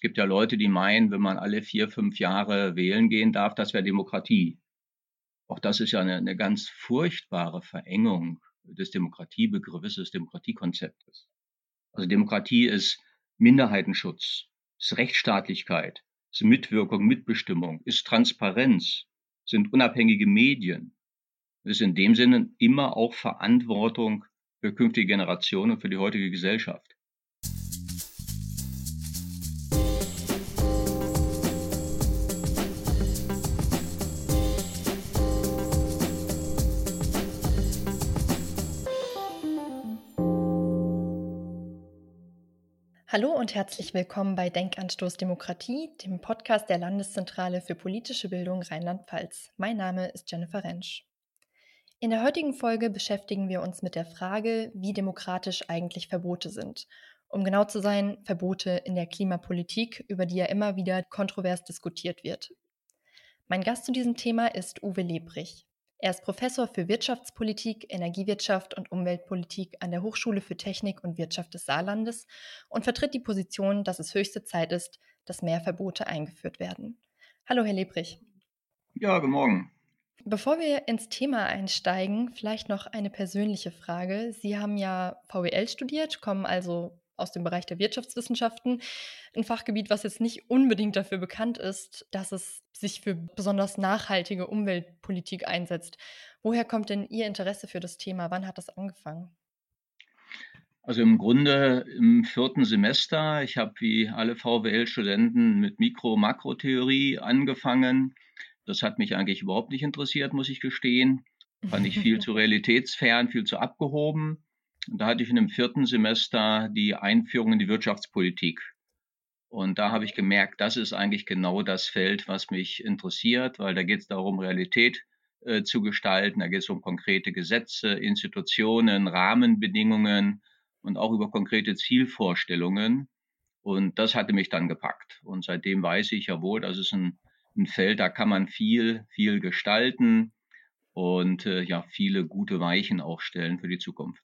Es gibt ja Leute, die meinen, wenn man alle vier, fünf Jahre wählen gehen darf, das wäre Demokratie. Auch das ist ja eine, eine ganz furchtbare Verengung des Demokratiebegriffes, des Demokratiekonzeptes. Also Demokratie ist Minderheitenschutz, ist Rechtsstaatlichkeit, ist Mitwirkung, Mitbestimmung, ist Transparenz, sind unabhängige Medien, ist in dem Sinne immer auch Verantwortung für künftige Generationen und für die heutige Gesellschaft. Hallo und herzlich willkommen bei Denkanstoß Demokratie, dem Podcast der Landeszentrale für politische Bildung Rheinland-Pfalz. Mein Name ist Jennifer Rentsch. In der heutigen Folge beschäftigen wir uns mit der Frage, wie demokratisch eigentlich Verbote sind. Um genau zu sein, Verbote in der Klimapolitik, über die ja immer wieder kontrovers diskutiert wird. Mein Gast zu diesem Thema ist Uwe Lebrich. Er ist Professor für Wirtschaftspolitik, Energiewirtschaft und Umweltpolitik an der Hochschule für Technik und Wirtschaft des Saarlandes und vertritt die Position, dass es höchste Zeit ist, dass mehr Verbote eingeführt werden. Hallo, Herr Lebrich. Ja, guten Morgen. Bevor wir ins Thema einsteigen, vielleicht noch eine persönliche Frage. Sie haben ja VWL studiert, kommen also aus dem Bereich der Wirtschaftswissenschaften. Ein Fachgebiet, was jetzt nicht unbedingt dafür bekannt ist, dass es sich für besonders nachhaltige Umweltpolitik einsetzt. Woher kommt denn Ihr Interesse für das Thema? Wann hat das angefangen? Also im Grunde im vierten Semester. Ich habe wie alle VWL-Studenten mit Mikro-Makrotheorie angefangen. Das hat mich eigentlich überhaupt nicht interessiert, muss ich gestehen. Fand ich viel zu realitätsfern, viel zu abgehoben. Da hatte ich in dem vierten Semester die Einführung in die Wirtschaftspolitik. Und da habe ich gemerkt, das ist eigentlich genau das Feld, was mich interessiert, weil da geht es darum, Realität äh, zu gestalten. Da geht es um konkrete Gesetze, Institutionen, Rahmenbedingungen und auch über konkrete Zielvorstellungen. Und das hatte mich dann gepackt. Und seitdem weiß ich ja wohl, das ist ein, ein Feld, da kann man viel, viel gestalten und äh, ja, viele gute Weichen auch stellen für die Zukunft.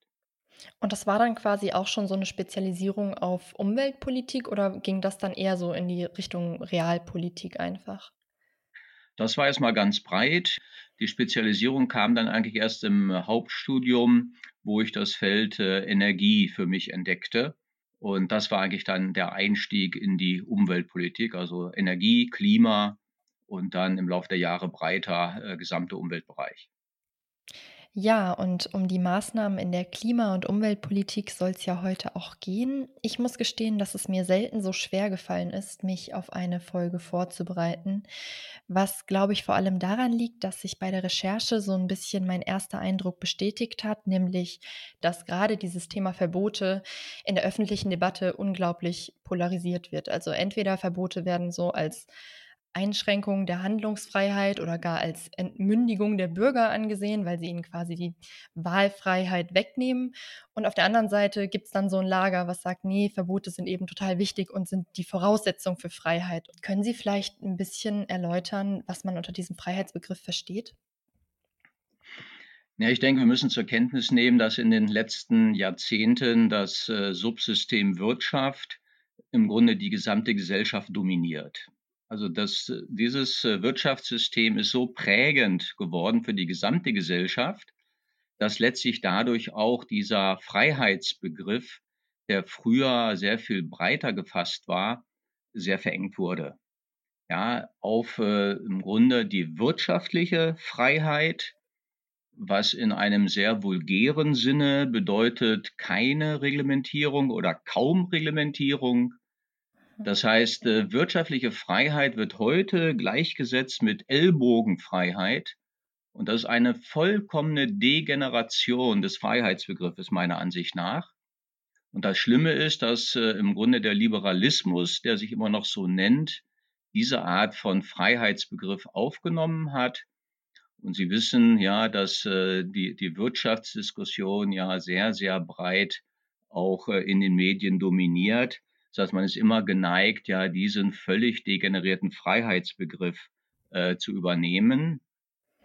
Und das war dann quasi auch schon so eine Spezialisierung auf Umweltpolitik oder ging das dann eher so in die Richtung Realpolitik einfach? Das war erstmal ganz breit. Die Spezialisierung kam dann eigentlich erst im Hauptstudium, wo ich das Feld äh, Energie für mich entdeckte. Und das war eigentlich dann der Einstieg in die Umweltpolitik, also Energie, Klima und dann im Laufe der Jahre breiter äh, gesamte Umweltbereich. Ja, und um die Maßnahmen in der Klima- und Umweltpolitik soll es ja heute auch gehen. Ich muss gestehen, dass es mir selten so schwer gefallen ist, mich auf eine Folge vorzubereiten, was, glaube ich, vor allem daran liegt, dass sich bei der Recherche so ein bisschen mein erster Eindruck bestätigt hat, nämlich, dass gerade dieses Thema Verbote in der öffentlichen Debatte unglaublich polarisiert wird. Also entweder Verbote werden so als Einschränkung der Handlungsfreiheit oder gar als Entmündigung der Bürger angesehen, weil sie ihnen quasi die Wahlfreiheit wegnehmen. Und auf der anderen Seite gibt es dann so ein Lager, was sagt, nee, Verbote sind eben total wichtig und sind die Voraussetzung für Freiheit. Können Sie vielleicht ein bisschen erläutern, was man unter diesem Freiheitsbegriff versteht? Ja, ich denke, wir müssen zur Kenntnis nehmen, dass in den letzten Jahrzehnten das äh, Subsystem Wirtschaft im Grunde die gesamte Gesellschaft dominiert. Also das, dieses äh, Wirtschaftssystem ist so prägend geworden für die gesamte Gesellschaft, dass letztlich dadurch auch dieser Freiheitsbegriff, der früher sehr viel breiter gefasst war, sehr verengt wurde. Ja, auf äh, im Grunde die wirtschaftliche Freiheit, was in einem sehr vulgären Sinne bedeutet keine Reglementierung oder kaum Reglementierung, das heißt, äh, wirtschaftliche Freiheit wird heute gleichgesetzt mit Ellbogenfreiheit. Und das ist eine vollkommene Degeneration des Freiheitsbegriffes meiner Ansicht nach. Und das Schlimme ist, dass äh, im Grunde der Liberalismus, der sich immer noch so nennt, diese Art von Freiheitsbegriff aufgenommen hat. Und Sie wissen ja, dass äh, die, die Wirtschaftsdiskussion ja sehr, sehr breit auch in den Medien dominiert. Das heißt, man ist immer geneigt, ja, diesen völlig degenerierten Freiheitsbegriff äh, zu übernehmen.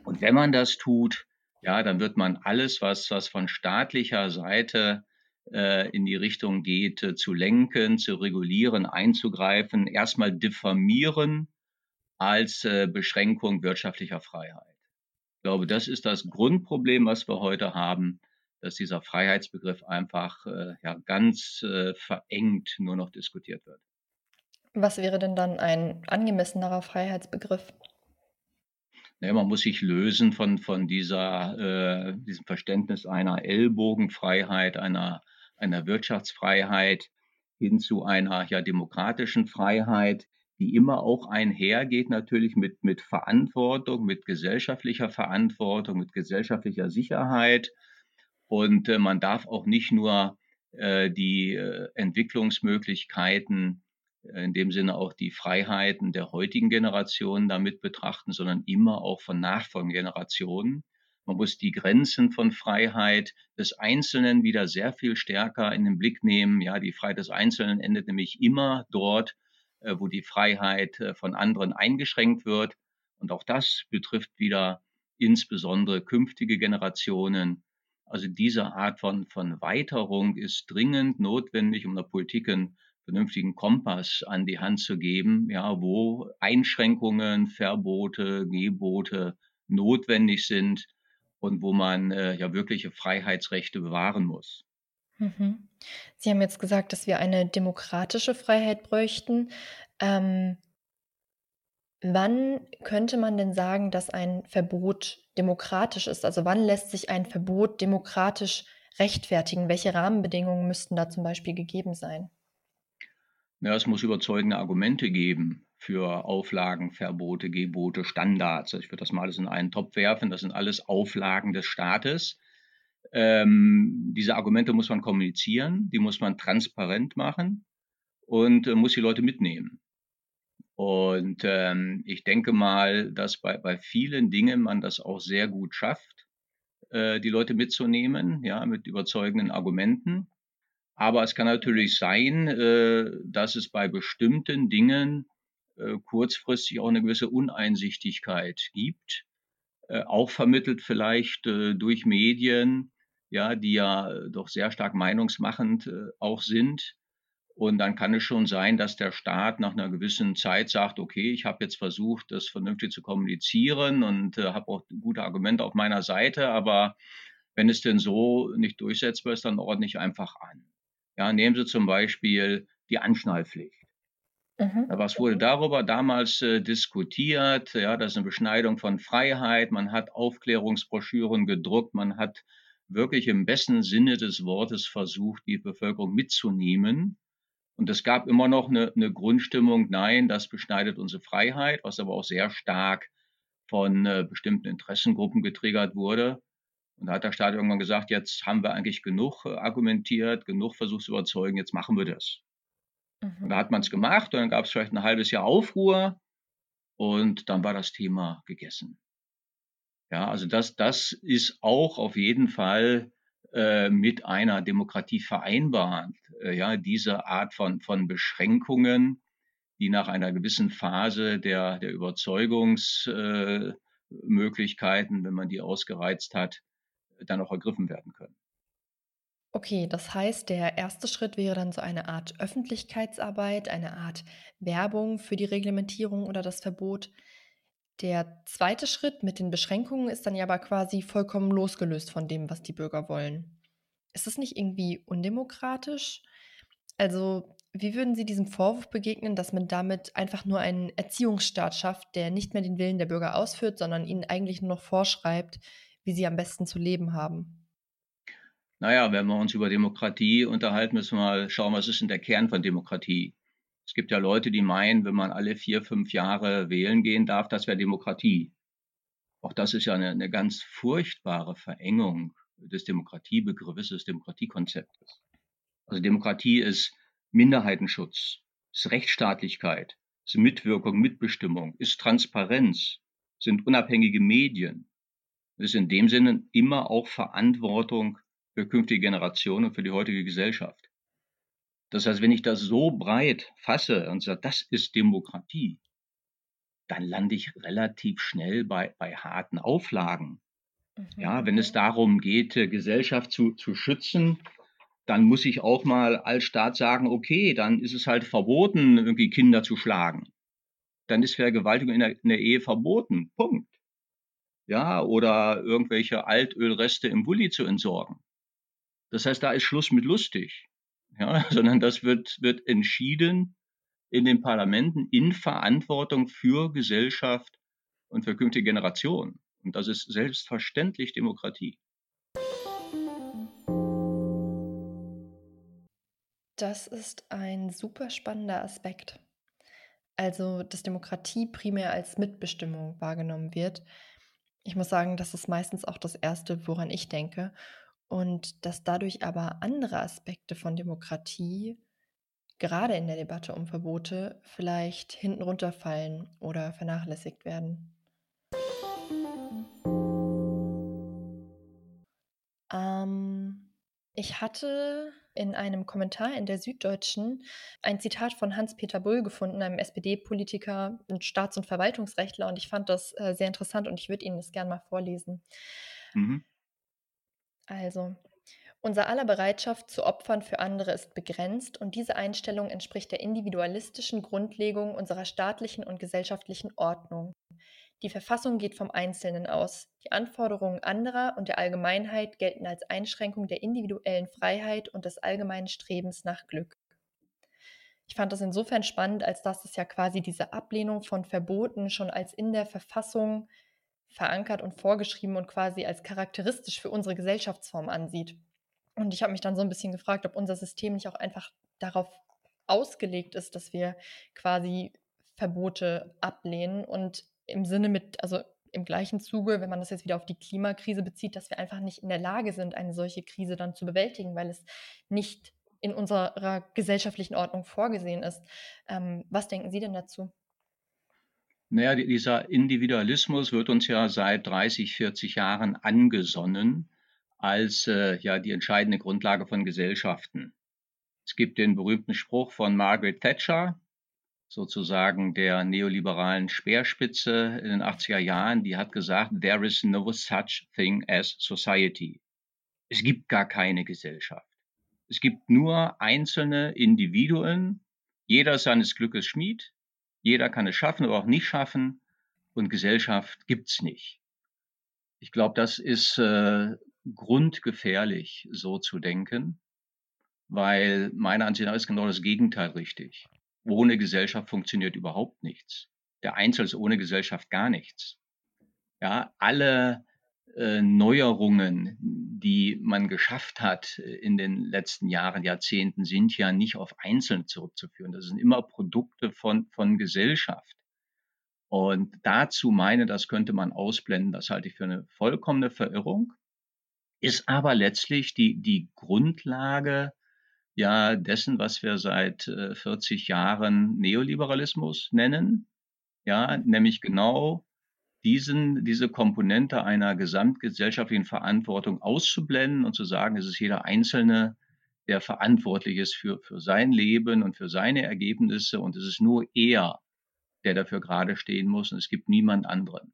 Und wenn man das tut, ja, dann wird man alles, was, was von staatlicher Seite äh, in die Richtung geht, äh, zu lenken, zu regulieren, einzugreifen, erstmal diffamieren als äh, Beschränkung wirtschaftlicher Freiheit. Ich glaube, das ist das Grundproblem, was wir heute haben, dass dieser Freiheitsbegriff einfach äh, ja, ganz äh, verengt nur noch diskutiert wird. Was wäre denn dann ein angemessenerer Freiheitsbegriff? Naja, man muss sich lösen von, von dieser, äh, diesem Verständnis einer Ellbogenfreiheit, einer, einer Wirtschaftsfreiheit hin zu einer ja, demokratischen Freiheit, die immer auch einhergeht natürlich mit, mit Verantwortung, mit gesellschaftlicher Verantwortung, mit gesellschaftlicher Sicherheit. Und äh, man darf auch nicht nur äh, die äh, Entwicklungsmöglichkeiten äh, in dem Sinne auch die Freiheiten der heutigen Generation damit betrachten, sondern immer auch von nachfolgenden Generationen. Man muss die Grenzen von Freiheit des Einzelnen wieder sehr viel stärker in den Blick nehmen. Ja, die Freiheit des Einzelnen endet nämlich immer dort, äh, wo die Freiheit äh, von anderen eingeschränkt wird. Und auch das betrifft wieder insbesondere künftige Generationen. Also diese Art von, von Weiterung ist dringend notwendig, um der Politik einen vernünftigen Kompass an die Hand zu geben, ja, wo Einschränkungen, Verbote, Gebote notwendig sind und wo man äh, ja wirkliche Freiheitsrechte bewahren muss. Mhm. Sie haben jetzt gesagt, dass wir eine demokratische Freiheit bräuchten. Ähm, wann könnte man denn sagen, dass ein Verbot demokratisch ist? Also wann lässt sich ein Verbot demokratisch rechtfertigen? Welche Rahmenbedingungen müssten da zum Beispiel gegeben sein? Ja, es muss überzeugende Argumente geben für Auflagen, Verbote, Gebote, Standards. Ich würde das mal alles in einen Topf werfen. Das sind alles Auflagen des Staates. Ähm, diese Argumente muss man kommunizieren, die muss man transparent machen und äh, muss die Leute mitnehmen. Und ähm, ich denke mal, dass bei, bei vielen Dingen man das auch sehr gut schafft, äh, die Leute mitzunehmen, ja, mit überzeugenden Argumenten. Aber es kann natürlich sein, äh, dass es bei bestimmten Dingen äh, kurzfristig auch eine gewisse Uneinsichtigkeit gibt, äh, auch vermittelt vielleicht durch Medien, ja, die ja doch sehr stark meinungsmachend auch sind. Und dann kann es schon sein, dass der Staat nach einer gewissen Zeit sagt, okay, ich habe jetzt versucht, das vernünftig zu kommunizieren und äh, habe auch gute Argumente auf meiner Seite, aber wenn es denn so nicht durchsetzbar ist, dann ordne ich einfach an. Ja, nehmen Sie zum Beispiel die Anschnallpflicht. Mhm. Was wurde darüber damals äh, diskutiert? Ja, das ist eine Beschneidung von Freiheit. Man hat Aufklärungsbroschüren gedruckt. Man hat wirklich im besten Sinne des Wortes versucht, die Bevölkerung mitzunehmen. Und es gab immer noch eine, eine Grundstimmung, nein, das beschneidet unsere Freiheit, was aber auch sehr stark von äh, bestimmten Interessengruppen getriggert wurde. Und da hat der Staat irgendwann gesagt, jetzt haben wir eigentlich genug äh, argumentiert, genug versucht zu überzeugen, jetzt machen wir das. Mhm. Und da hat man es gemacht und dann gab es vielleicht ein halbes Jahr Aufruhr und dann war das Thema gegessen. Ja, also das, das ist auch auf jeden Fall mit einer Demokratie vereinbart. Äh, ja, diese Art von, von Beschränkungen, die nach einer gewissen Phase der, der Überzeugungsmöglichkeiten, wenn man die ausgereizt hat, dann auch ergriffen werden können. Okay, das heißt, der erste Schritt wäre dann so eine Art Öffentlichkeitsarbeit, eine Art Werbung für die Reglementierung oder das Verbot. Der zweite Schritt mit den Beschränkungen ist dann ja aber quasi vollkommen losgelöst von dem, was die Bürger wollen. Ist das nicht irgendwie undemokratisch? Also, wie würden Sie diesem Vorwurf begegnen, dass man damit einfach nur einen Erziehungsstaat schafft, der nicht mehr den Willen der Bürger ausführt, sondern ihnen eigentlich nur noch vorschreibt, wie sie am besten zu leben haben? Naja, wenn wir uns über Demokratie unterhalten, müssen wir mal schauen, was ist denn der Kern von Demokratie? Es gibt ja Leute, die meinen, wenn man alle vier, fünf Jahre wählen gehen darf, das wäre Demokratie. Auch das ist ja eine, eine ganz furchtbare Verengung des Demokratiebegriffes, des Demokratiekonzeptes. Also Demokratie ist Minderheitenschutz, ist Rechtsstaatlichkeit, ist Mitwirkung, Mitbestimmung, ist Transparenz, sind unabhängige Medien, ist in dem Sinne immer auch Verantwortung für künftige Generationen und für die heutige Gesellschaft. Das heißt, wenn ich das so breit fasse und sage, das ist Demokratie, dann lande ich relativ schnell bei, bei harten Auflagen. Mhm. Ja, wenn es darum geht, Gesellschaft zu, zu schützen, dann muss ich auch mal als Staat sagen, okay, dann ist es halt verboten, irgendwie Kinder zu schlagen. Dann ist Vergewaltigung in der, in der Ehe verboten. Punkt. Ja, oder irgendwelche Altölreste im Bulli zu entsorgen. Das heißt, da ist Schluss mit lustig. Ja, sondern das wird, wird entschieden in den Parlamenten in Verantwortung für Gesellschaft und für künftige Generationen. Und das ist selbstverständlich Demokratie. Das ist ein super spannender Aspekt. Also, dass Demokratie primär als Mitbestimmung wahrgenommen wird. Ich muss sagen, das ist meistens auch das Erste, woran ich denke. Und dass dadurch aber andere Aspekte von Demokratie, gerade in der Debatte um Verbote, vielleicht hinten runterfallen oder vernachlässigt werden. Ähm, ich hatte in einem Kommentar in der Süddeutschen ein Zitat von Hans-Peter Bull gefunden, einem SPD-Politiker, ein Staats- und Verwaltungsrechtler, und ich fand das äh, sehr interessant und ich würde Ihnen das gerne mal vorlesen. Mhm. Also, unser aller Bereitschaft zu Opfern für andere ist begrenzt und diese Einstellung entspricht der individualistischen Grundlegung unserer staatlichen und gesellschaftlichen Ordnung. Die Verfassung geht vom Einzelnen aus. Die Anforderungen anderer und der Allgemeinheit gelten als Einschränkung der individuellen Freiheit und des allgemeinen Strebens nach Glück. Ich fand das insofern spannend, als dass es ja quasi diese Ablehnung von Verboten schon als in der Verfassung verankert und vorgeschrieben und quasi als charakteristisch für unsere Gesellschaftsform ansieht. Und ich habe mich dann so ein bisschen gefragt, ob unser System nicht auch einfach darauf ausgelegt ist, dass wir quasi Verbote ablehnen und im Sinne mit, also im gleichen Zuge, wenn man das jetzt wieder auf die Klimakrise bezieht, dass wir einfach nicht in der Lage sind, eine solche Krise dann zu bewältigen, weil es nicht in unserer gesellschaftlichen Ordnung vorgesehen ist. Ähm, was denken Sie denn dazu? Naja, dieser Individualismus wird uns ja seit 30, 40 Jahren angesonnen als äh, ja die entscheidende Grundlage von Gesellschaften. Es gibt den berühmten Spruch von Margaret Thatcher, sozusagen der neoliberalen Speerspitze in den 80er Jahren, die hat gesagt, there is no such thing as society. Es gibt gar keine Gesellschaft. Es gibt nur einzelne Individuen, jeder seines Glückes Schmied, jeder kann es schaffen oder auch nicht schaffen und Gesellschaft gibt's nicht. Ich glaube, das ist äh, grundgefährlich, so zu denken, weil meiner Ansicht nach ist genau das Gegenteil richtig. Ohne Gesellschaft funktioniert überhaupt nichts. Der Einzelne ist ohne Gesellschaft gar nichts. Ja, alle Neuerungen, die man geschafft hat in den letzten Jahren, Jahrzehnten, sind ja nicht auf Einzelne zurückzuführen. Das sind immer Produkte von, von Gesellschaft. Und dazu meine, das könnte man ausblenden, das halte ich für eine vollkommene Verirrung, ist aber letztlich die, die Grundlage ja dessen, was wir seit 40 äh, Jahren Neoliberalismus nennen, ja, nämlich genau diesen, diese Komponente einer gesamtgesellschaftlichen Verantwortung auszublenden und zu sagen, es ist jeder Einzelne, der verantwortlich ist für, für sein Leben und für seine Ergebnisse und es ist nur er, der dafür gerade stehen muss und es gibt niemand anderen.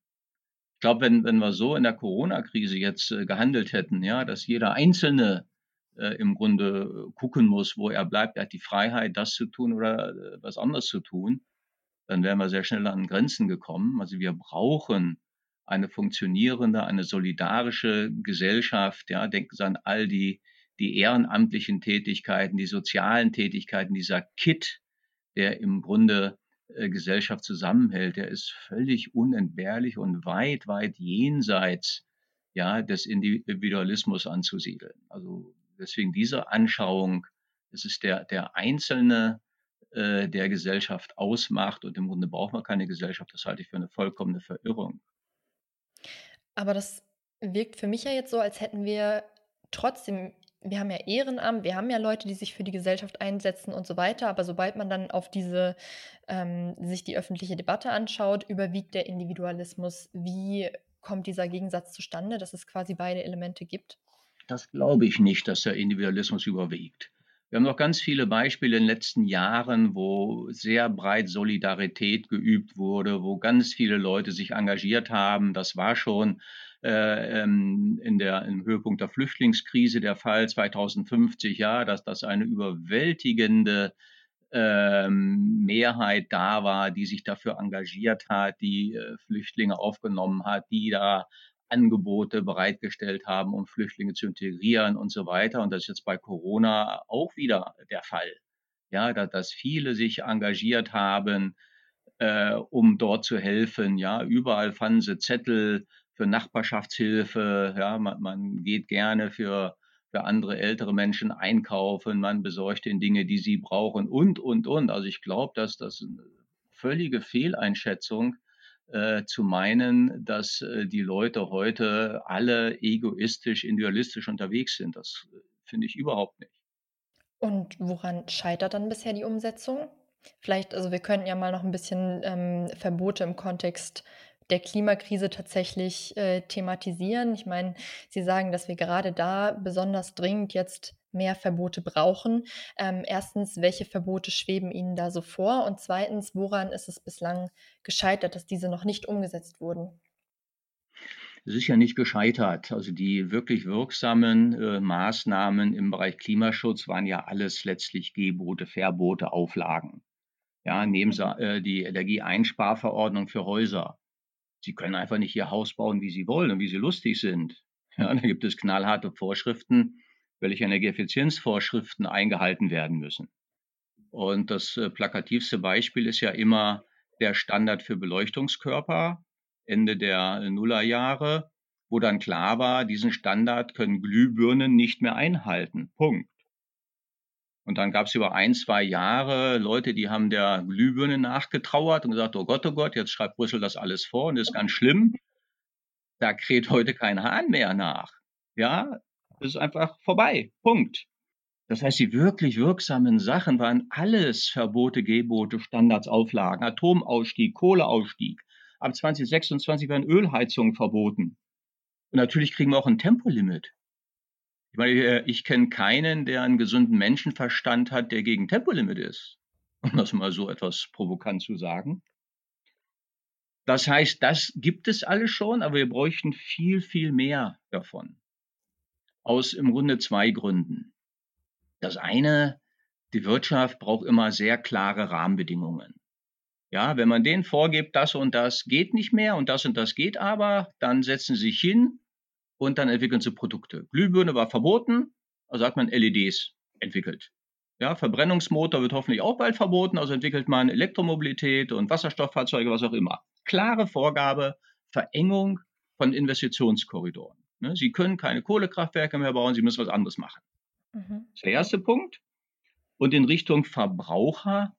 Ich glaube, wenn, wenn wir so in der Corona-Krise jetzt äh, gehandelt hätten, ja, dass jeder Einzelne äh, im Grunde gucken muss, wo er bleibt, er hat die Freiheit, das zu tun oder äh, was anderes zu tun, dann wären wir sehr schnell an Grenzen gekommen. Also wir brauchen eine funktionierende, eine solidarische Gesellschaft. Ja, denken Sie an all die, die ehrenamtlichen Tätigkeiten, die sozialen Tätigkeiten, dieser Kit, der im Grunde äh, Gesellschaft zusammenhält, der ist völlig unentbehrlich und weit, weit jenseits ja, des Individualismus anzusiedeln. Also deswegen diese Anschauung, es ist der, der Einzelne, äh, der Gesellschaft ausmacht. Und im Grunde braucht man keine Gesellschaft. Das halte ich für eine vollkommene Verirrung. Aber das wirkt für mich ja jetzt so, als hätten wir trotzdem, wir haben ja Ehrenamt, wir haben ja Leute, die sich für die Gesellschaft einsetzen und so weiter. Aber sobald man dann auf diese, ähm, sich die öffentliche Debatte anschaut, überwiegt der Individualismus. Wie kommt dieser Gegensatz zustande, dass es quasi beide Elemente gibt? Das glaube ich nicht, dass der Individualismus überwiegt. Wir haben noch ganz viele Beispiele in den letzten Jahren, wo sehr breit Solidarität geübt wurde, wo ganz viele Leute sich engagiert haben. Das war schon äh, ähm, in der, im Höhepunkt der Flüchtlingskrise der Fall 2050, ja, dass das eine überwältigende ähm, Mehrheit da war, die sich dafür engagiert hat, die äh, Flüchtlinge aufgenommen hat, die da Angebote bereitgestellt haben, um Flüchtlinge zu integrieren und so weiter. Und das ist jetzt bei Corona auch wieder der Fall. Ja, dass, viele sich engagiert haben, äh, um dort zu helfen. Ja, überall fanden sie Zettel für Nachbarschaftshilfe. Ja, man, man geht gerne für, für andere ältere Menschen einkaufen. Man besorgt den Dinge, die sie brauchen und, und, und. Also ich glaube, dass das eine völlige Fehleinschätzung äh, zu meinen, dass äh, die Leute heute alle egoistisch, individualistisch unterwegs sind. Das äh, finde ich überhaupt nicht. Und woran scheitert dann bisher die Umsetzung? Vielleicht, also wir könnten ja mal noch ein bisschen ähm, Verbote im Kontext der Klimakrise tatsächlich äh, thematisieren. Ich meine, Sie sagen, dass wir gerade da besonders dringend jetzt mehr Verbote brauchen. Ähm, erstens, welche Verbote schweben Ihnen da so vor? Und zweitens, woran ist es bislang gescheitert, dass diese noch nicht umgesetzt wurden? Es ist ja nicht gescheitert. Also die wirklich wirksamen äh, Maßnahmen im Bereich Klimaschutz waren ja alles letztlich Gebote, Verbote, Auflagen. Ja, nehmen Sie äh, die Energieeinsparverordnung für Häuser. Sie können einfach nicht Ihr Haus bauen, wie Sie wollen und wie Sie lustig sind. Ja, da gibt es knallharte Vorschriften, welche Energieeffizienzvorschriften eingehalten werden müssen. Und das äh, plakativste Beispiel ist ja immer der Standard für Beleuchtungskörper Ende der Nullerjahre, wo dann klar war, diesen Standard können Glühbirnen nicht mehr einhalten. Punkt. Und dann gab es über ein, zwei Jahre Leute, die haben der Glühbirne nachgetrauert und gesagt, oh Gott, oh Gott, jetzt schreibt Brüssel das alles vor und ist ganz schlimm. Da kräht heute kein Hahn mehr nach. Ja, ist einfach vorbei. Punkt. Das heißt, die wirklich wirksamen Sachen waren alles Verbote, Gebote, Standards, Auflagen, Atomausstieg, Kohleausstieg. Ab 2026 werden Ölheizungen verboten. Und natürlich kriegen wir auch ein Tempolimit. Ich meine, äh, ich kenne keinen, der einen gesunden Menschenverstand hat, der gegen Tempolimit ist. Um das mal so etwas provokant zu sagen. Das heißt, das gibt es alles schon, aber wir bräuchten viel, viel mehr davon aus im Grunde zwei Gründen. Das eine, die Wirtschaft braucht immer sehr klare Rahmenbedingungen. Ja, wenn man denen vorgibt, das und das geht nicht mehr und das und das geht aber, dann setzen sie sich hin und dann entwickeln sie Produkte. Glühbirne war verboten, also hat man LEDs entwickelt. Ja, Verbrennungsmotor wird hoffentlich auch bald verboten, also entwickelt man Elektromobilität und Wasserstofffahrzeuge, was auch immer. Klare Vorgabe, Verengung von Investitionskorridoren. Ne? Sie können keine Kohlekraftwerke mehr bauen, Sie müssen was anderes machen. Mhm. Das ist der erste Punkt. Und in Richtung Verbraucher,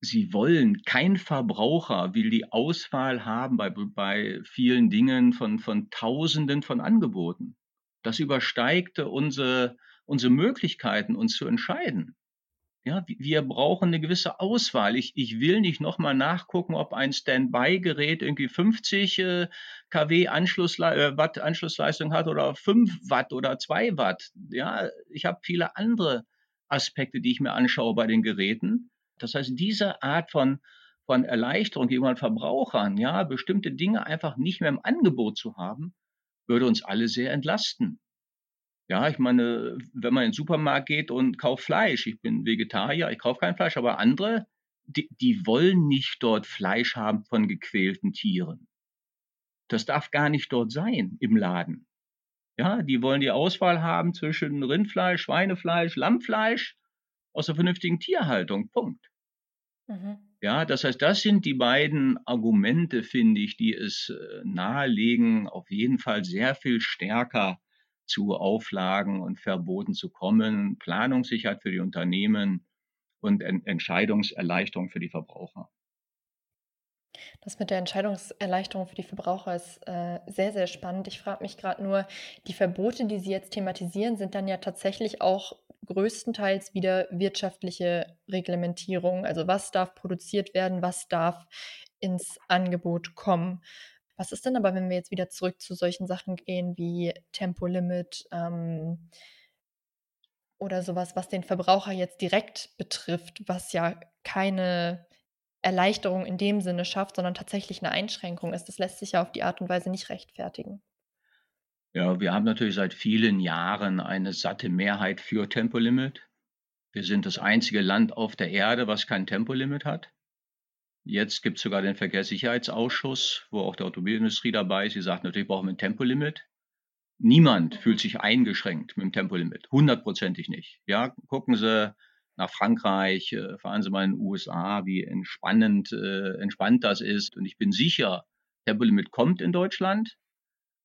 Sie wollen, kein Verbraucher will die Auswahl haben bei, bei vielen Dingen von, von Tausenden von Angeboten. Das übersteigte unsere, unsere Möglichkeiten, uns zu entscheiden. Ja, wir brauchen eine gewisse Auswahl. Ich, ich will nicht nochmal nachgucken, ob ein Standby-Gerät irgendwie 50 äh, kW Anschlussle äh, Watt Anschlussleistung hat oder 5 Watt oder 2 Watt. Ja, ich habe viele andere Aspekte, die ich mir anschaue bei den Geräten. Das heißt, diese Art von, von Erleichterung gegenüber Verbrauchern, ja, bestimmte Dinge einfach nicht mehr im Angebot zu haben, würde uns alle sehr entlasten. Ja, ich meine, wenn man in den Supermarkt geht und kauft Fleisch, ich bin Vegetarier, ich kaufe kein Fleisch, aber andere, die, die wollen nicht dort Fleisch haben von gequälten Tieren. Das darf gar nicht dort sein im Laden. Ja, die wollen die Auswahl haben zwischen Rindfleisch, Schweinefleisch, Lammfleisch aus der vernünftigen Tierhaltung. Punkt. Mhm. Ja, das heißt, das sind die beiden Argumente, finde ich, die es äh, nahelegen, auf jeden Fall sehr viel stärker zu Auflagen und Verboten zu kommen, Planungssicherheit für die Unternehmen und Entscheidungserleichterung für die Verbraucher. Das mit der Entscheidungserleichterung für die Verbraucher ist äh, sehr, sehr spannend. Ich frage mich gerade nur, die Verbote, die Sie jetzt thematisieren, sind dann ja tatsächlich auch größtenteils wieder wirtschaftliche Reglementierung. Also was darf produziert werden, was darf ins Angebot kommen. Was ist denn aber, wenn wir jetzt wieder zurück zu solchen Sachen gehen wie Tempolimit ähm, oder sowas, was den Verbraucher jetzt direkt betrifft, was ja keine Erleichterung in dem Sinne schafft, sondern tatsächlich eine Einschränkung ist. Das lässt sich ja auf die Art und Weise nicht rechtfertigen. Ja, wir haben natürlich seit vielen Jahren eine satte Mehrheit für Tempolimit. Wir sind das einzige Land auf der Erde, was kein Tempolimit hat. Jetzt gibt es sogar den Verkehrssicherheitsausschuss, wo auch die Automobilindustrie dabei ist. Sie sagt, natürlich brauchen wir ein Tempolimit. Niemand fühlt sich eingeschränkt mit dem Tempolimit. Hundertprozentig nicht. Ja, gucken Sie nach Frankreich, äh, fahren Sie mal in den USA, wie entspannend, äh, entspannt das ist. Und ich bin sicher, Tempolimit kommt in Deutschland.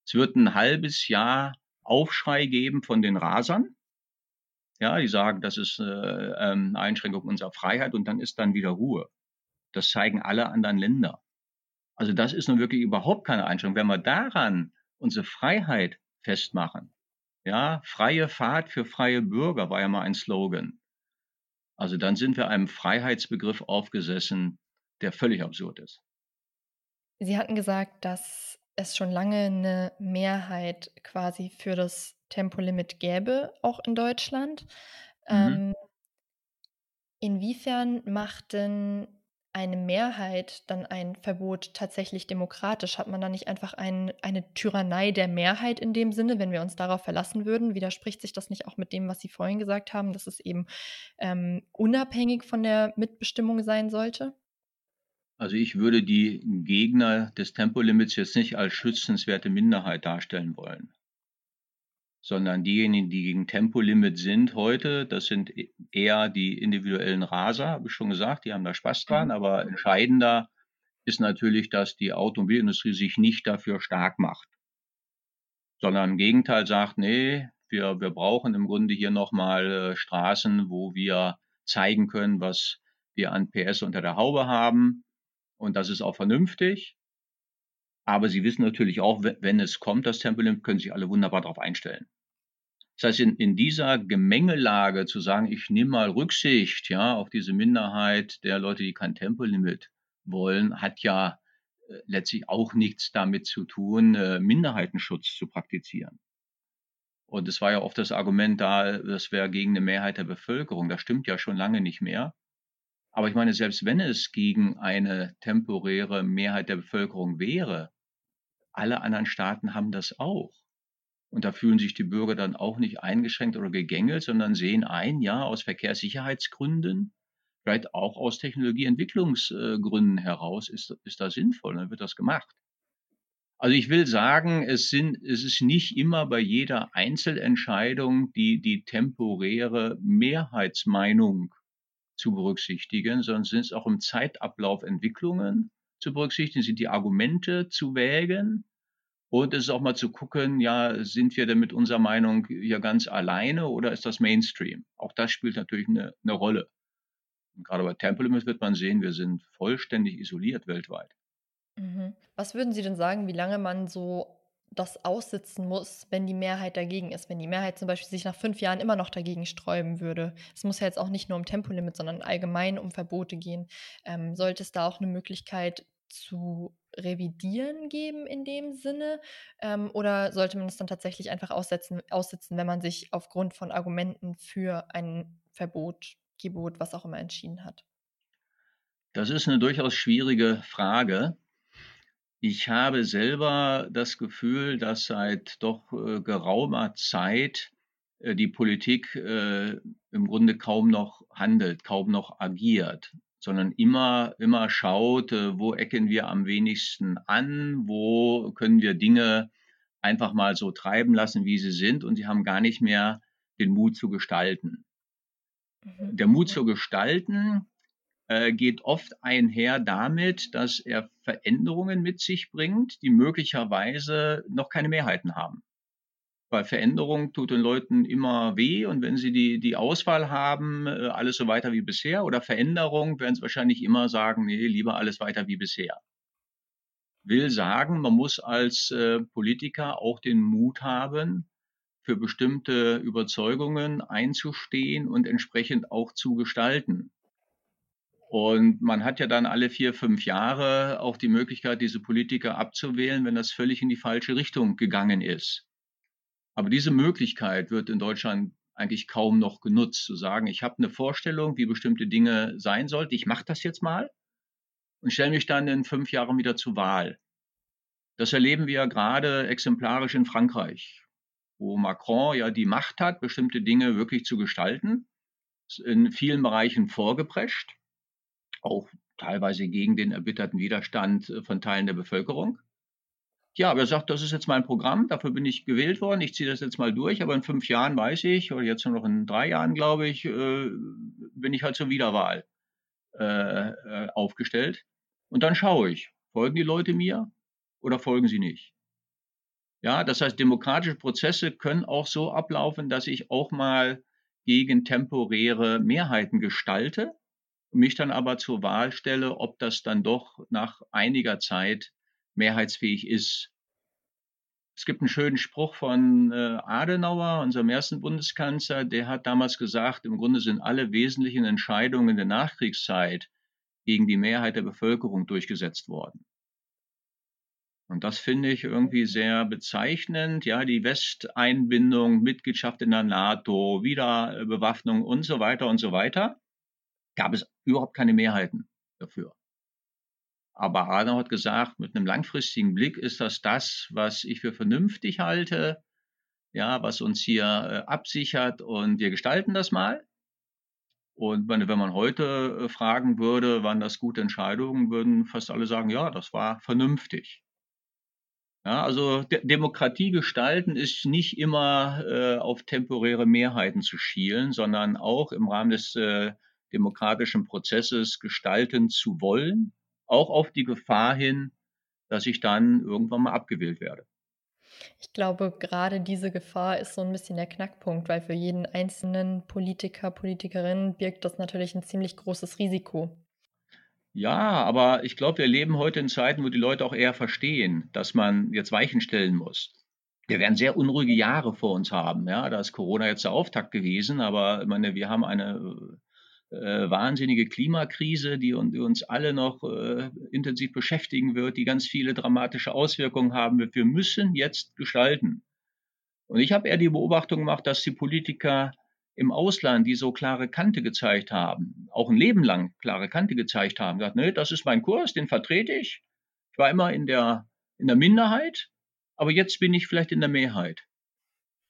Es wird ein halbes Jahr Aufschrei geben von den Rasern. Ja, die sagen, das ist äh, ähm, eine Einschränkung unserer Freiheit und dann ist dann wieder Ruhe. Das zeigen alle anderen Länder. Also das ist nun wirklich überhaupt keine Einschränkung. Wenn wir daran unsere Freiheit festmachen, ja, freie Fahrt für freie Bürger war ja mal ein Slogan. Also dann sind wir einem Freiheitsbegriff aufgesessen, der völlig absurd ist. Sie hatten gesagt, dass es schon lange eine Mehrheit quasi für das Tempolimit gäbe, auch in Deutschland. Mhm. Ähm, inwiefern macht denn eine Mehrheit dann ein Verbot tatsächlich demokratisch? Hat man da nicht einfach ein, eine Tyrannei der Mehrheit in dem Sinne, wenn wir uns darauf verlassen würden? Widerspricht sich das nicht auch mit dem, was Sie vorhin gesagt haben, dass es eben ähm, unabhängig von der Mitbestimmung sein sollte? Also ich würde die Gegner des Tempolimits jetzt nicht als schützenswerte Minderheit darstellen wollen sondern diejenigen, die gegen Tempolimit sind heute, das sind e-, eher die individuellen Raser, habe ich schon gesagt, die haben da Spaß dran, mhm. aber entscheidender ist natürlich, dass die Automobilindustrie sich nicht dafür stark macht, sondern im Gegenteil sagt, nee, wir, wir brauchen im Grunde hier nochmal äh, Straßen, wo wir zeigen können, was wir an PS unter der Haube haben. Und das ist auch vernünftig. Aber Sie wissen natürlich auch, wenn es kommt, das Tempolimit, können sich alle wunderbar darauf einstellen. Das heißt, in, in dieser Gemengelage zu sagen, ich nehme mal Rücksicht ja, auf diese Minderheit der Leute, die kein Tempolimit wollen, hat ja äh, letztlich auch nichts damit zu tun, äh, Minderheitenschutz zu praktizieren. Und es war ja oft das Argument da, das wäre gegen eine Mehrheit der Bevölkerung. Das stimmt ja schon lange nicht mehr. Aber ich meine, selbst wenn es gegen eine temporäre Mehrheit der Bevölkerung wäre, alle anderen Staaten haben das auch. Und da fühlen sich die Bürger dann auch nicht eingeschränkt oder gegängelt, sondern sehen ein, ja, aus Verkehrssicherheitsgründen, vielleicht auch aus Technologieentwicklungsgründen heraus ist, ist das sinnvoll, dann wird das gemacht. Also ich will sagen, es, sind, es ist nicht immer bei jeder Einzelentscheidung die, die temporäre Mehrheitsmeinung zu berücksichtigen, sondern sind es auch im Zeitablauf Entwicklungen zu berücksichtigen, sind die Argumente zu wägen und es ist auch mal zu gucken, ja, sind wir denn mit unserer Meinung hier ganz alleine oder ist das Mainstream? Auch das spielt natürlich eine, eine Rolle. Und gerade bei Tempolimit wird man sehen, wir sind vollständig isoliert weltweit. Mhm. Was würden Sie denn sagen, wie lange man so das aussitzen muss, wenn die Mehrheit dagegen ist? Wenn die Mehrheit zum Beispiel sich nach fünf Jahren immer noch dagegen sträuben würde? Es muss ja jetzt auch nicht nur um Tempolimit, sondern allgemein um Verbote gehen. Ähm, sollte es da auch eine Möglichkeit zu revidieren geben in dem Sinne? Ähm, oder sollte man es dann tatsächlich einfach aussetzen, aussitzen, wenn man sich aufgrund von Argumenten für ein Verbot, Gebot, was auch immer entschieden hat? Das ist eine durchaus schwierige Frage. Ich habe selber das Gefühl, dass seit doch äh, geraumer Zeit äh, die Politik äh, im Grunde kaum noch handelt, kaum noch agiert sondern immer, immer schaut, äh, wo ecken wir am wenigsten an, wo können wir Dinge einfach mal so treiben lassen, wie sie sind und sie haben gar nicht mehr den Mut zu gestalten. Mhm. Der Mut zu gestalten äh, geht oft einher damit, dass er Veränderungen mit sich bringt, die möglicherweise noch keine Mehrheiten haben weil Veränderung tut den Leuten immer weh und wenn sie die, die Auswahl haben, äh, alles so weiter wie bisher oder Veränderung, werden sie wahrscheinlich immer sagen, nee, lieber alles weiter wie bisher. Will sagen, man muss als äh, Politiker auch den Mut haben, für bestimmte Überzeugungen einzustehen und entsprechend auch zu gestalten. Und man hat ja dann alle vier, fünf Jahre auch die Möglichkeit, diese Politiker abzuwählen, wenn das völlig in die falsche Richtung gegangen ist. Aber diese Möglichkeit wird in Deutschland eigentlich kaum noch genutzt, zu sagen, ich habe eine Vorstellung, wie bestimmte Dinge sein sollten, ich mache das jetzt mal und stelle mich dann in fünf Jahren wieder zur Wahl. Das erleben wir gerade exemplarisch in Frankreich, wo Macron ja die Macht hat, bestimmte Dinge wirklich zu gestalten, in vielen Bereichen vorgeprescht, auch teilweise gegen den erbitterten Widerstand äh, von Teilen der Bevölkerung. Ja, aber er sagt, das ist jetzt mein Programm, dafür bin ich gewählt worden, ich ziehe das jetzt mal durch, aber in fünf Jahren weiß ich, oder jetzt nur noch in drei Jahren, glaube ich, äh, bin ich halt zur Wiederwahl äh, äh, aufgestellt. Und dann schaue ich, folgen die Leute mir oder folgen sie nicht? Ja, das heißt, demokratische Prozesse können auch so ablaufen, dass ich auch mal gegen temporäre Mehrheiten gestalte, mich dann aber zur Wahl stelle, ob das dann doch nach einiger Zeit mehrheitsfähig ist. Es gibt einen schönen Spruch von äh, Adenauer, unserem ersten Bundeskanzler, der hat damals gesagt, im Grunde sind alle wesentlichen Entscheidungen der Nachkriegszeit gegen die Mehrheit der Bevölkerung durchgesetzt worden. Und das finde ich irgendwie sehr bezeichnend. Ja, die Westeinbindung, Mitgliedschaft in der NATO, Wiederbewaffnung und so weiter und so weiter, gab es überhaupt keine Mehrheiten dafür. Aber Adenauer hat gesagt, mit einem langfristigen Blick ist das das, was ich für vernünftig halte, ja, was uns hier äh, absichert und wir gestalten das mal. Und wenn man heute äh, fragen würde, waren das gute Entscheidungen, würden fast alle sagen, ja, das war vernünftig. Ja, also De Demokratie gestalten ist nicht immer äh, auf temporäre Mehrheiten zu schielen, sondern auch im Rahmen des äh, demokratischen Prozesses gestalten zu wollen auch auf die Gefahr hin, dass ich dann irgendwann mal abgewählt werde. Ich glaube, gerade diese Gefahr ist so ein bisschen der Knackpunkt, weil für jeden einzelnen Politiker, Politikerin birgt das natürlich ein ziemlich großes Risiko. Ja, aber ich glaube, wir leben heute in Zeiten, wo die Leute auch eher verstehen, dass man jetzt Weichen stellen muss. Wir werden sehr unruhige Jahre vor uns haben. Ja, da ist Corona jetzt der Auftakt gewesen, aber ich meine, wir haben eine äh, wahnsinnige Klimakrise, die, die, uns alle noch äh, intensiv beschäftigen wird, die ganz viele dramatische Auswirkungen haben wird. Wir müssen jetzt gestalten. Und ich habe eher die Beobachtung gemacht, dass die Politiker im Ausland, die so klare Kante gezeigt haben, auch ein Leben lang klare Kante gezeigt haben, gesagt, nee, das ist mein Kurs, den vertrete ich. Ich war immer in der, in der Minderheit, aber jetzt bin ich vielleicht in der Mehrheit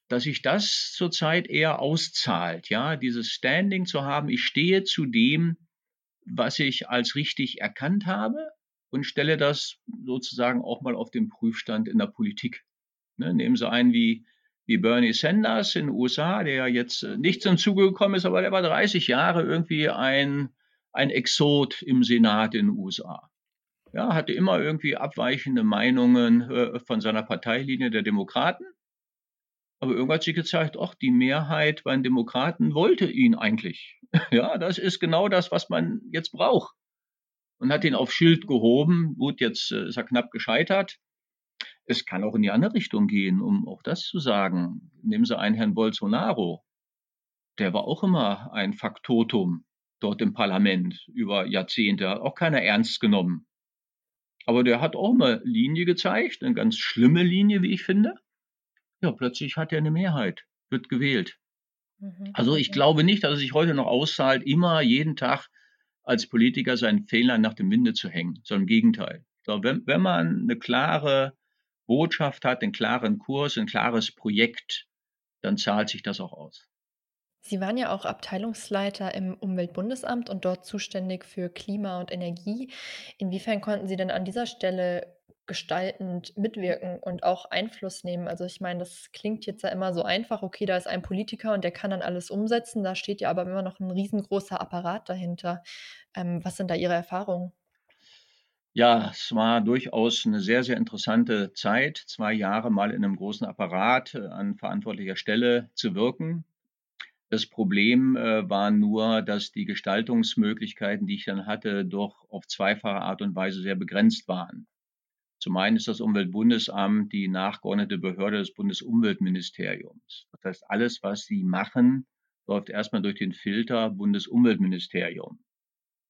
dass sich das zurzeit eher auszahlt, ja, dieses Standing zu haben, ich stehe zu dem, was ich als richtig erkannt habe und stelle das sozusagen auch mal auf den Prüfstand in der Politik. Ne, nehmen Sie einen wie, wie Bernie Sanders in den USA, der jetzt äh, nicht zum Zuge gekommen ist, aber der war 30 Jahre irgendwie ein, ein Exot im Senat in den USA. Ja, hatte immer irgendwie abweichende Meinungen äh, von seiner Parteilinie der Demokraten aber irgendwann hat sich gezeigt, ach, die Mehrheit bei den Demokraten wollte ihn eigentlich. Ja, das ist genau das, was man jetzt braucht. Und hat ihn auf Schild gehoben. Gut, jetzt äh, ist er knapp gescheitert. Es kann auch in die andere Richtung gehen, um auch das zu sagen. Nehmen Sie einen Herrn Bolsonaro. Der war auch immer ein Faktotum dort im Parlament über Jahrzehnte. Hat auch keiner ernst genommen. Aber der hat auch mal Linie gezeigt, eine ganz schlimme Linie, wie ich finde ja, plötzlich hat er eine Mehrheit, wird gewählt. Mhm. Also ich glaube nicht, dass es sich heute noch auszahlt, immer jeden Tag als Politiker seinen Fehlern nach dem Winde zu hängen, sondern im Gegenteil. Glaube, wenn, wenn man eine klare Botschaft hat, einen klaren Kurs, ein klares Projekt, dann zahlt sich das auch aus. Sie waren ja auch Abteilungsleiter im Umweltbundesamt und dort zuständig für Klima und Energie. Inwiefern konnten Sie denn an dieser Stelle gestaltend mitwirken und auch Einfluss nehmen. Also ich meine, das klingt jetzt ja immer so einfach, okay, da ist ein Politiker und der kann dann alles umsetzen, da steht ja aber immer noch ein riesengroßer Apparat dahinter. Ähm, was sind da Ihre Erfahrungen? Ja, es war durchaus eine sehr, sehr interessante Zeit, zwei Jahre mal in einem großen Apparat äh, an verantwortlicher Stelle zu wirken. Das Problem äh, war nur, dass die Gestaltungsmöglichkeiten, die ich dann hatte, doch auf zweifache Art und Weise sehr begrenzt waren. Zum einen ist das Umweltbundesamt die nachgeordnete Behörde des Bundesumweltministeriums. Das heißt, alles, was Sie machen, läuft erstmal durch den Filter Bundesumweltministerium.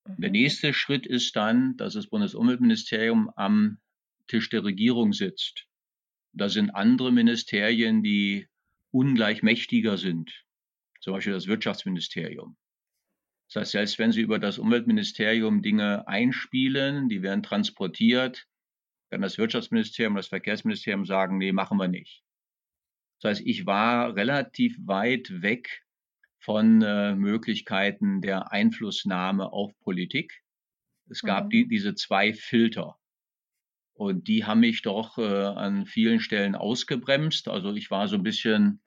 Mhm. Der nächste Schritt ist dann, dass das Bundesumweltministerium am Tisch der Regierung sitzt. Da sind andere Ministerien, die ungleich mächtiger sind. Zum Beispiel das Wirtschaftsministerium. Das heißt, selbst wenn Sie über das Umweltministerium Dinge einspielen, die werden transportiert, kann das Wirtschaftsministerium, das Verkehrsministerium sagen, nee, machen wir nicht. Das heißt, ich war relativ weit weg von äh, Möglichkeiten der Einflussnahme auf Politik. Es gab mhm. die, diese zwei Filter. Und die haben mich doch äh, an vielen Stellen ausgebremst. Also ich war so ein bisschen,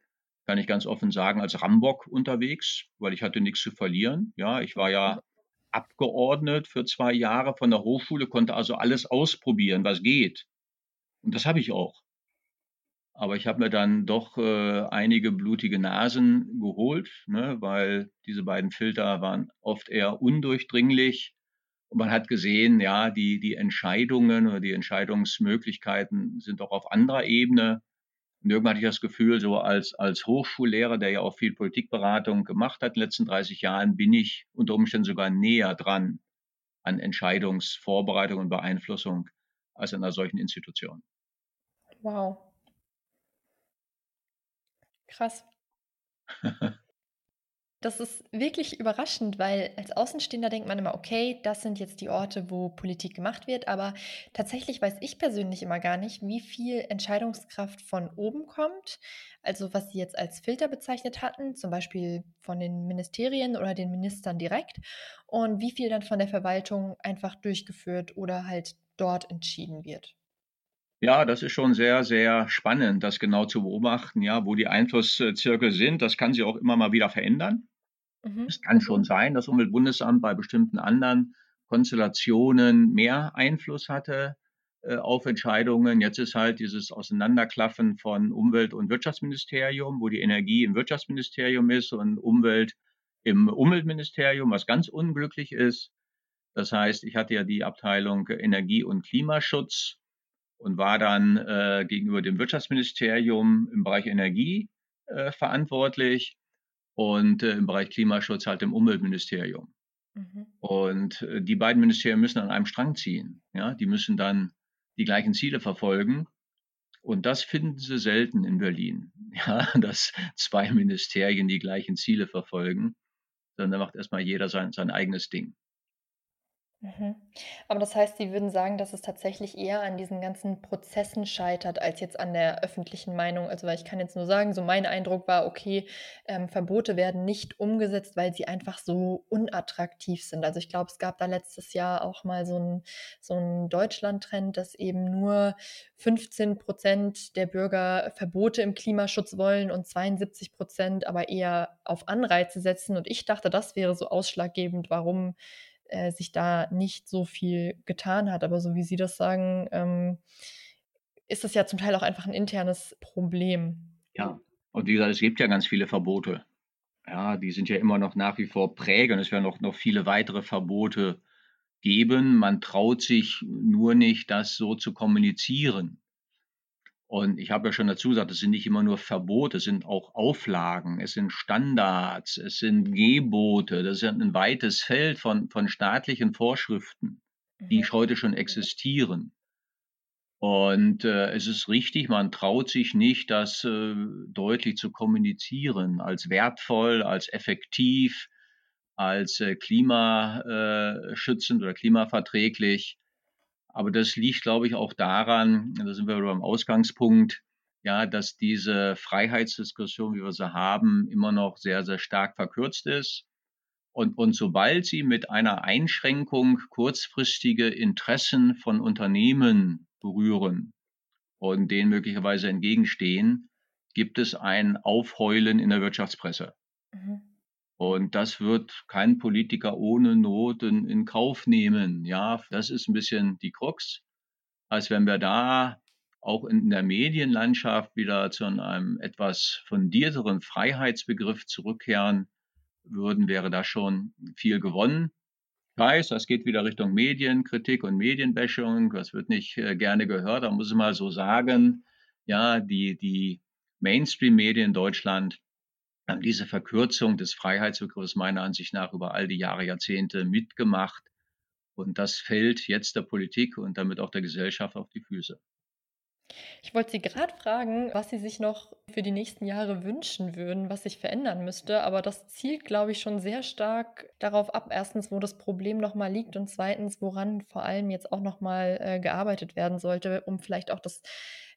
kann ich ganz offen sagen, als Rambock unterwegs, weil ich hatte nichts zu verlieren. Ja, ich war ja abgeordnet für zwei Jahre von der Hochschule, konnte also alles ausprobieren, was geht. Und das habe ich auch. Aber ich habe mir dann doch äh, einige blutige Nasen geholt, ne, weil diese beiden Filter waren oft eher undurchdringlich. Und man hat gesehen, ja, die, die Entscheidungen oder die Entscheidungsmöglichkeiten sind doch auf anderer Ebene. Und irgendwann hatte ich das Gefühl, so als, als Hochschullehrer, der ja auch viel Politikberatung gemacht hat in den letzten 30 Jahren, bin ich unter Umständen sogar näher dran an Entscheidungsvorbereitung und Beeinflussung als in einer solchen Institution. Wow. Krass. Das ist wirklich überraschend, weil als Außenstehender denkt man immer, okay, das sind jetzt die Orte, wo Politik gemacht wird, aber tatsächlich weiß ich persönlich immer gar nicht, wie viel Entscheidungskraft von oben kommt. Also was Sie jetzt als Filter bezeichnet hatten, zum Beispiel von den Ministerien oder den Ministern direkt, und wie viel dann von der Verwaltung einfach durchgeführt oder halt dort entschieden wird. Ja, das ist schon sehr, sehr spannend, das genau zu beobachten, ja, wo die Einflusszirkel sind. Das kann sich auch immer mal wieder verändern. Mhm. Es kann schon sein, dass Umweltbundesamt bei bestimmten anderen Konstellationen mehr Einfluss hatte äh, auf Entscheidungen. Jetzt ist halt dieses Auseinanderklaffen von Umwelt- und Wirtschaftsministerium, wo die Energie im Wirtschaftsministerium ist und Umwelt im Umweltministerium, was ganz unglücklich ist. Das heißt, ich hatte ja die Abteilung Energie- und Klimaschutz und war dann äh, gegenüber dem Wirtschaftsministerium im Bereich Energie äh, verantwortlich und äh, im Bereich Klimaschutz halt im Umweltministerium. Mhm. Und äh, die beiden Ministerien müssen an einem Strang ziehen. Ja, die müssen dann die gleichen Ziele verfolgen. Und das finden sie selten in Berlin, ja, dass zwei Ministerien die gleichen Ziele verfolgen, sondern da macht erstmal jeder sein, sein eigenes Ding. Mhm. Aber das heißt, Sie würden sagen, dass es tatsächlich eher an diesen ganzen Prozessen scheitert, als jetzt an der öffentlichen Meinung. Also, weil ich kann jetzt nur sagen, so mein Eindruck war, okay, ähm, Verbote werden nicht umgesetzt, weil sie einfach so unattraktiv sind. Also, ich glaube, es gab da letztes Jahr auch mal so ein so Deutschland-Trend, dass eben nur 15 Prozent der Bürger Verbote im Klimaschutz wollen und 72 Prozent aber eher auf Anreize setzen. Und ich dachte, das wäre so ausschlaggebend, warum äh, sich da nicht so viel getan hat. Aber so wie Sie das sagen, ähm, ist das ja zum Teil auch einfach ein internes Problem. Ja, und wie gesagt, es gibt ja ganz viele Verbote. Ja, die sind ja immer noch nach wie vor prägend. Es werden noch, noch viele weitere Verbote geben. Man traut sich nur nicht, das so zu kommunizieren. Und ich habe ja schon dazu gesagt, es sind nicht immer nur Verbote, es sind auch Auflagen, es sind Standards, es sind Gebote, das ist ein weites Feld von, von staatlichen Vorschriften, die mhm. heute schon existieren. Und äh, es ist richtig, man traut sich nicht, das äh, deutlich zu kommunizieren, als wertvoll, als effektiv, als äh, klimaschützend oder klimaverträglich. Aber das liegt, glaube ich, auch daran, da sind wir beim Ausgangspunkt, ja, dass diese Freiheitsdiskussion, wie wir sie haben, immer noch sehr, sehr stark verkürzt ist. Und, und sobald sie mit einer Einschränkung kurzfristige Interessen von Unternehmen berühren und denen möglicherweise entgegenstehen, gibt es ein Aufheulen in der Wirtschaftspresse. Mhm. Und das wird kein Politiker ohne Not in, Kauf nehmen. Ja, das ist ein bisschen die Krux. Als wenn wir da auch in der Medienlandschaft wieder zu einem etwas fundierteren Freiheitsbegriff zurückkehren würden, wäre da schon viel gewonnen. Ich weiß, das geht wieder Richtung Medienkritik und Medienbashung. Das wird nicht äh, gerne gehört. Da muss ich mal so sagen, ja, die, die Mainstream-Medien in Deutschland diese Verkürzung des Freiheitsbegriffs meiner Ansicht nach über all die Jahre, Jahrzehnte mitgemacht. Und das fällt jetzt der Politik und damit auch der Gesellschaft auf die Füße. Ich wollte Sie gerade fragen, was Sie sich noch für die nächsten Jahre wünschen würden, was sich verändern müsste, aber das zielt, glaube ich, schon sehr stark darauf ab, erstens, wo das Problem noch mal liegt und zweitens, woran vor allem jetzt auch noch mal äh, gearbeitet werden sollte, um vielleicht auch das,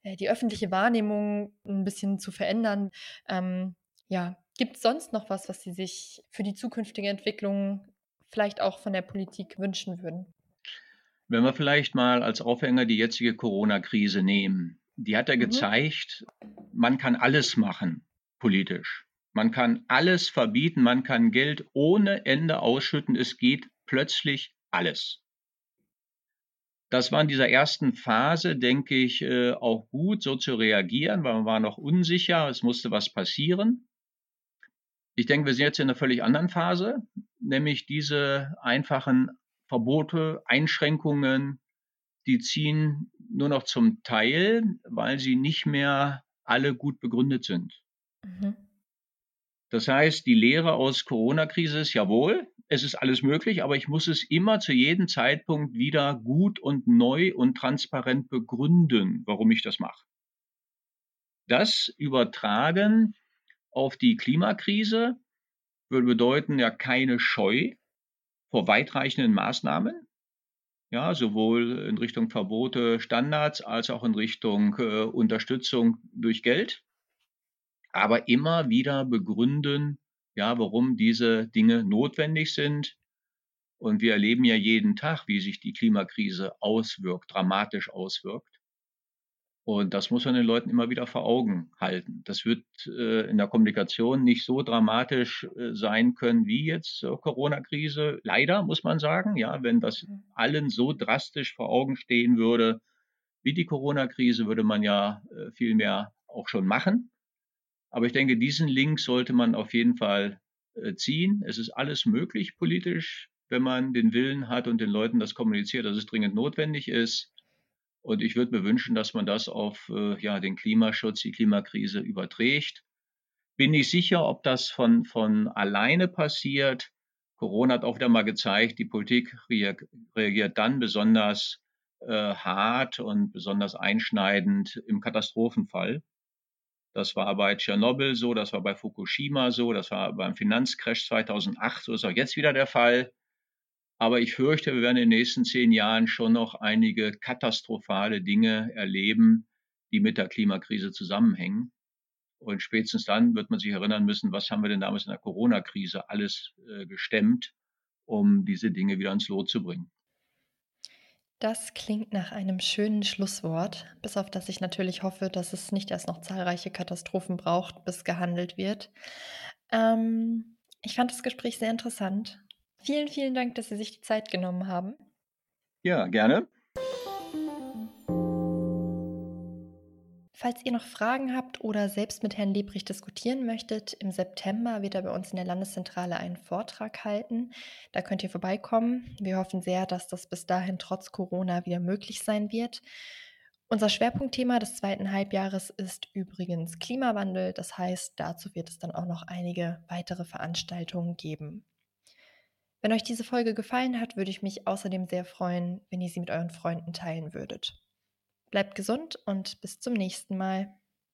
äh, die öffentliche Wahrnehmung ein bisschen zu verändern. Ähm, ja, gibt es sonst noch was, was Sie sich für die zukünftige Entwicklung vielleicht auch von der Politik wünschen würden? Wenn wir vielleicht mal als Aufhänger die jetzige Corona-Krise nehmen, die hat ja mhm. gezeigt, man kann alles machen politisch. Man kann alles verbieten, man kann Geld ohne Ende ausschütten, es geht plötzlich alles. Das war in dieser ersten Phase, denke ich, äh, auch gut, so zu reagieren, weil man war noch unsicher, es musste was passieren. Ich denke, wir sind jetzt in einer völlig anderen Phase, nämlich diese einfachen Verbote, Einschränkungen, die ziehen nur noch zum Teil, weil sie nicht mehr alle gut begründet sind. Mhm. Das heißt, die Lehre aus Corona-Krise ist jawohl, es ist alles möglich, aber ich muss es immer zu jedem Zeitpunkt wieder gut und neu und transparent begründen, warum ich das mache. Das übertragen auf die Klimakrise würde bedeuten ja keine Scheu, vor weitreichenden Maßnahmen, ja, sowohl in Richtung Verbote, Standards als auch in Richtung äh, Unterstützung durch Geld, aber immer wieder begründen, ja, warum diese Dinge notwendig sind. Und wir erleben ja jeden Tag, wie sich die Klimakrise auswirkt, dramatisch auswirkt. Und das muss man den Leuten immer wieder vor Augen halten. Das wird äh, in der Kommunikation nicht so dramatisch äh, sein können wie jetzt zur Corona-Krise. Leider muss man sagen, ja, wenn das mhm. allen so drastisch vor Augen stehen würde wie die Corona-Krise, würde man ja äh, viel mehr auch schon machen. Aber ich denke, diesen Link sollte man auf jeden Fall äh, ziehen. Es ist alles möglich politisch, wenn man den Willen hat und den Leuten das kommuniziert, dass es dringend notwendig ist. Und ich würde mir wünschen, dass man das auf äh, ja, den Klimaschutz, die Klimakrise überträgt. Bin nicht sicher, ob das von, von alleine passiert. Corona hat auch wieder mal gezeigt, die Politik reagiert dann besonders äh, hart und besonders einschneidend im Katastrophenfall. Das war bei Tschernobyl so, das war bei Fukushima so, das war beim Finanzcrash 2008, so ist auch jetzt wieder der Fall. Aber ich fürchte, wir werden in den nächsten zehn Jahren schon noch einige katastrophale Dinge erleben, die mit der Klimakrise zusammenhängen. Und spätestens dann wird man sich erinnern müssen, was haben wir denn damals in der Corona-Krise alles äh, gestemmt, um diese Dinge wieder ans Lot zu bringen. Das klingt nach einem schönen Schlusswort, bis auf das ich natürlich hoffe, dass es nicht erst noch zahlreiche Katastrophen braucht, bis gehandelt wird. Ähm, ich fand das Gespräch sehr interessant Vielen, vielen Dank, dass Sie sich die Zeit genommen haben. Ja, gerne. Falls ihr noch Fragen habt oder selbst mit Herrn Lebrich diskutieren möchtet, im September wird er bei uns in der Landeszentrale einen Vortrag halten. Da könnt ihr vorbeikommen. Wir hoffen sehr, dass das bis dahin trotz Corona wieder möglich sein wird. Unser Schwerpunktthema des zweiten Halbjahres ist übrigens Klimawandel. Das heißt, dazu wird es dann auch noch einige weitere Veranstaltungen geben. Wenn euch diese Folge gefallen hat, würde ich mich außerdem sehr freuen, wenn ihr sie mit euren Freunden teilen würdet. Bleibt gesund und bis zum nächsten Mal.